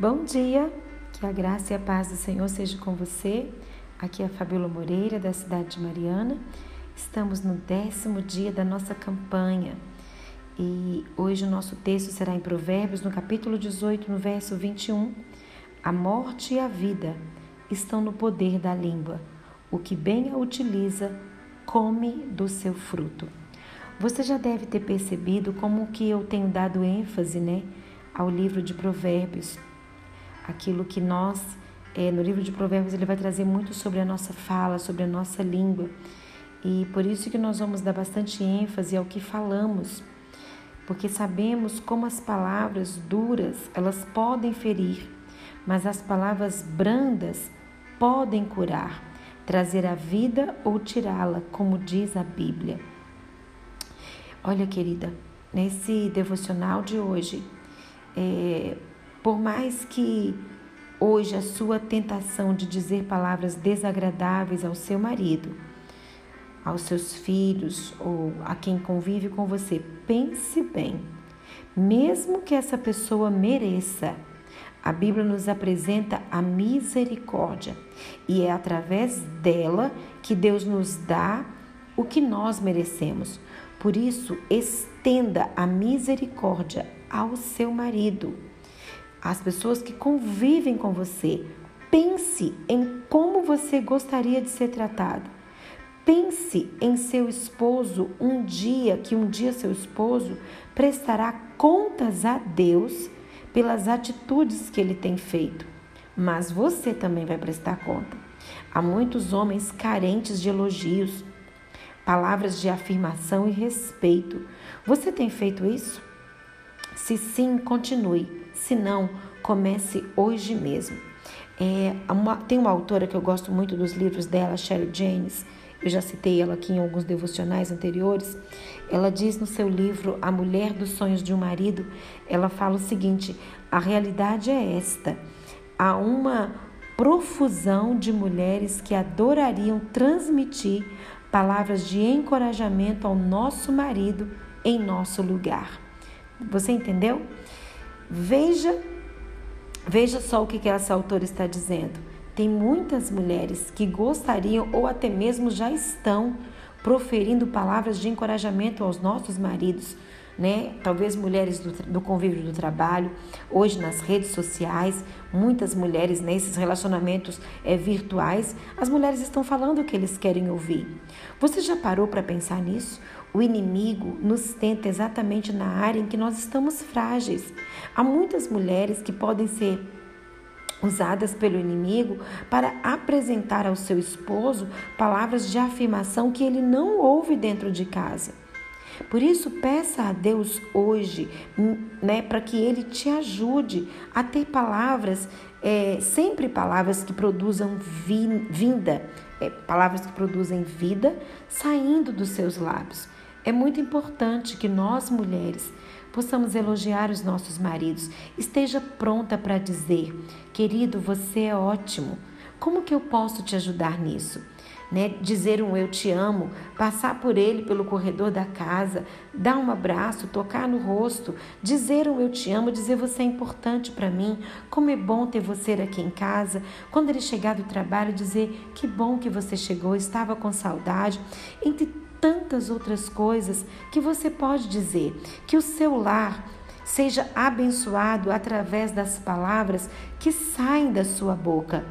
Bom dia, que a graça e a paz do Senhor seja com você. Aqui é a Fabiola Moreira, da cidade de Mariana. Estamos no décimo dia da nossa campanha e hoje o nosso texto será em Provérbios, no capítulo 18, no verso 21. A morte e a vida estão no poder da língua. O que bem a utiliza, come do seu fruto. Você já deve ter percebido como que eu tenho dado ênfase, né, ao livro de Provérbios aquilo que nós, é, no livro de Provérbios, ele vai trazer muito sobre a nossa fala, sobre a nossa língua. E por isso que nós vamos dar bastante ênfase ao que falamos, porque sabemos como as palavras duras, elas podem ferir, mas as palavras brandas podem curar, trazer a vida ou tirá-la, como diz a Bíblia. Olha, querida, nesse devocional de hoje, é, por mais que hoje a sua tentação de dizer palavras desagradáveis ao seu marido, aos seus filhos ou a quem convive com você, pense bem. Mesmo que essa pessoa mereça, a Bíblia nos apresenta a misericórdia e é através dela que Deus nos dá o que nós merecemos. Por isso, estenda a misericórdia ao seu marido as pessoas que convivem com você. Pense em como você gostaria de ser tratado. Pense em seu esposo um dia, que um dia seu esposo prestará contas a Deus pelas atitudes que ele tem feito. Mas você também vai prestar conta. Há muitos homens carentes de elogios, palavras de afirmação e respeito. Você tem feito isso? Se sim, continue. Se não, comece hoje mesmo. É, uma, tem uma autora que eu gosto muito dos livros dela, Sherry James. Eu já citei ela aqui em alguns devocionais anteriores. Ela diz no seu livro A Mulher dos Sonhos de um Marido, ela fala o seguinte: a realidade é esta. Há uma profusão de mulheres que adorariam transmitir palavras de encorajamento ao nosso marido em nosso lugar. Você entendeu? Veja, veja só o que, essa autora está dizendo. Tem muitas mulheres que gostariam ou até mesmo já estão proferindo palavras de encorajamento aos nossos maridos, né? Talvez mulheres do, do, convívio do trabalho, hoje nas redes sociais, muitas mulheres nesses relacionamentos é, virtuais, as mulheres estão falando o que eles querem ouvir. Você já parou para pensar nisso? O inimigo nos tenta exatamente na área em que nós estamos frágeis. Há muitas mulheres que podem ser usadas pelo inimigo para apresentar ao seu esposo palavras de afirmação que ele não ouve dentro de casa. Por isso, peça a Deus hoje, né, para que Ele te ajude a ter palavras, é, sempre palavras que produzam vi, vinda, é, palavras que produzem vida saindo dos seus lábios. É muito importante que nós, mulheres, possamos elogiar os nossos maridos. Esteja pronta para dizer: querido, você é ótimo. Como que eu posso te ajudar nisso? Né? Dizer um eu te amo, passar por ele pelo corredor da casa, dar um abraço, tocar no rosto, dizer um eu te amo, dizer você é importante para mim, como é bom ter você aqui em casa. Quando ele chegar do trabalho, dizer que bom que você chegou, estava com saudade. Entre tantas outras coisas que você pode dizer. Que o seu lar seja abençoado através das palavras que saem da sua boca.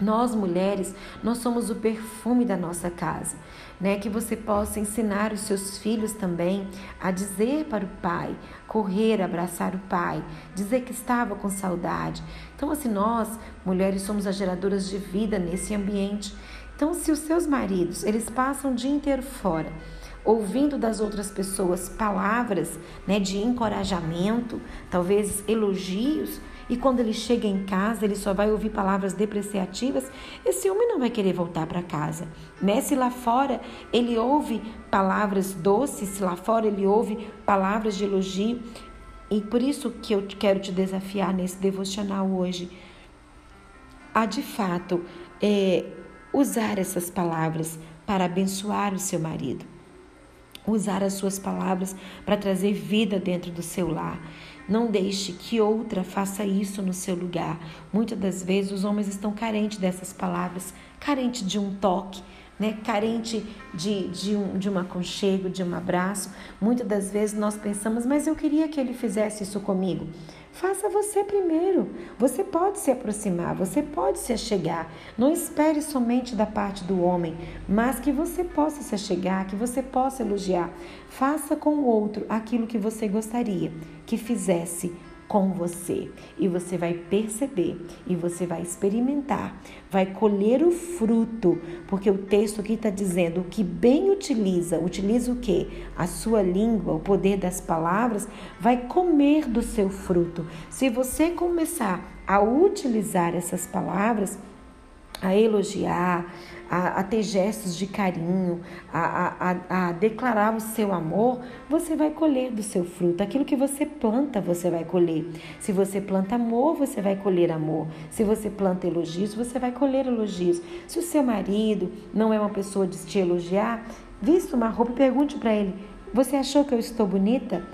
Nós mulheres, nós somos o perfume da nossa casa, né? Que você possa ensinar os seus filhos também a dizer para o pai, correr, abraçar o pai, dizer que estava com saudade. Então, assim, nós mulheres somos as geradoras de vida nesse ambiente. Então, se os seus maridos, eles passam o dia inteiro fora, ouvindo das outras pessoas palavras, né, de encorajamento, talvez elogios, e quando ele chega em casa, ele só vai ouvir palavras depreciativas, esse homem não vai querer voltar para casa. Né? Se lá fora ele ouve palavras doces, se lá fora ele ouve palavras de elogio, e por isso que eu quero te desafiar nesse devocional hoje, a de fato é, usar essas palavras para abençoar o seu marido. Usar as suas palavras para trazer vida dentro do seu lar. Não deixe que outra faça isso no seu lugar. Muitas das vezes os homens estão carentes dessas palavras, carentes de um toque, né? carente de, de, um, de um aconchego, de um abraço. Muitas das vezes nós pensamos, mas eu queria que ele fizesse isso comigo. Faça você primeiro. Você pode se aproximar, você pode se achegar. Não espere somente da parte do homem, mas que você possa se achegar, que você possa elogiar. Faça com o outro aquilo que você gostaria que fizesse com você e você vai perceber e você vai experimentar, vai colher o fruto, porque o texto aqui está dizendo que bem utiliza, utiliza o que? A sua língua, o poder das palavras, vai comer do seu fruto. Se você começar a utilizar essas palavras, a elogiar, a, a, ter gestos de carinho, a, a, a, declarar o seu amor, você vai colher do seu fruto. Aquilo que você planta, você vai colher. Se você planta amor, você vai colher amor. Se você planta elogios, você vai colher elogios. Se o seu marido não é uma pessoa de te elogiar, vista uma roupa e pergunte para ele: Você achou que eu estou bonita?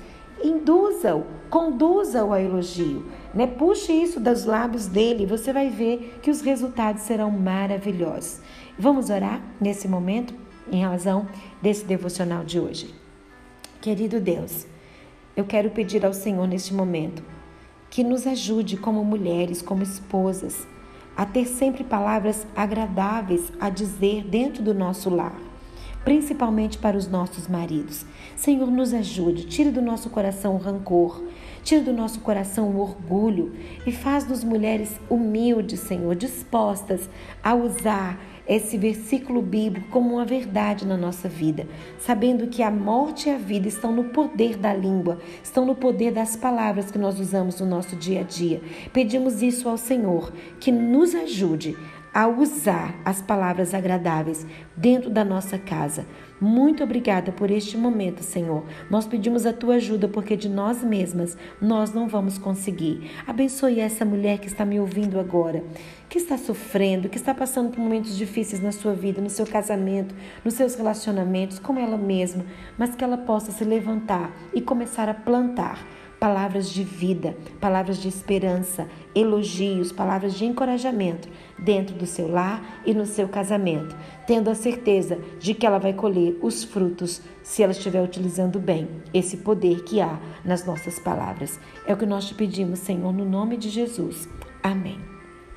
Induza-o, conduza-o a elogio. Né? Puxe isso dos lábios dele, você vai ver que os resultados serão maravilhosos. Vamos orar nesse momento em razão desse devocional de hoje. Querido Deus, eu quero pedir ao Senhor neste momento que nos ajude como mulheres, como esposas, a ter sempre palavras agradáveis a dizer dentro do nosso lar principalmente para os nossos maridos. Senhor, nos ajude, tire do nosso coração o rancor, tire do nosso coração o orgulho e faz-nos mulheres humildes, Senhor, dispostas a usar esse versículo bíblico como uma verdade na nossa vida, sabendo que a morte e a vida estão no poder da língua, estão no poder das palavras que nós usamos no nosso dia a dia. Pedimos isso ao Senhor, que nos ajude a usar as palavras agradáveis dentro da nossa casa. Muito obrigada por este momento, Senhor. Nós pedimos a tua ajuda porque de nós mesmas nós não vamos conseguir. Abençoe essa mulher que está me ouvindo agora, que está sofrendo, que está passando por momentos difíceis na sua vida, no seu casamento, nos seus relacionamentos, com ela mesma, mas que ela possa se levantar e começar a plantar palavras de vida, palavras de esperança, elogios, palavras de encorajamento dentro do seu lar e no seu casamento, tendo a certeza de que ela vai colher os frutos se ela estiver utilizando bem esse poder que há nas nossas palavras. É o que nós te pedimos, Senhor, no nome de Jesus. Amém.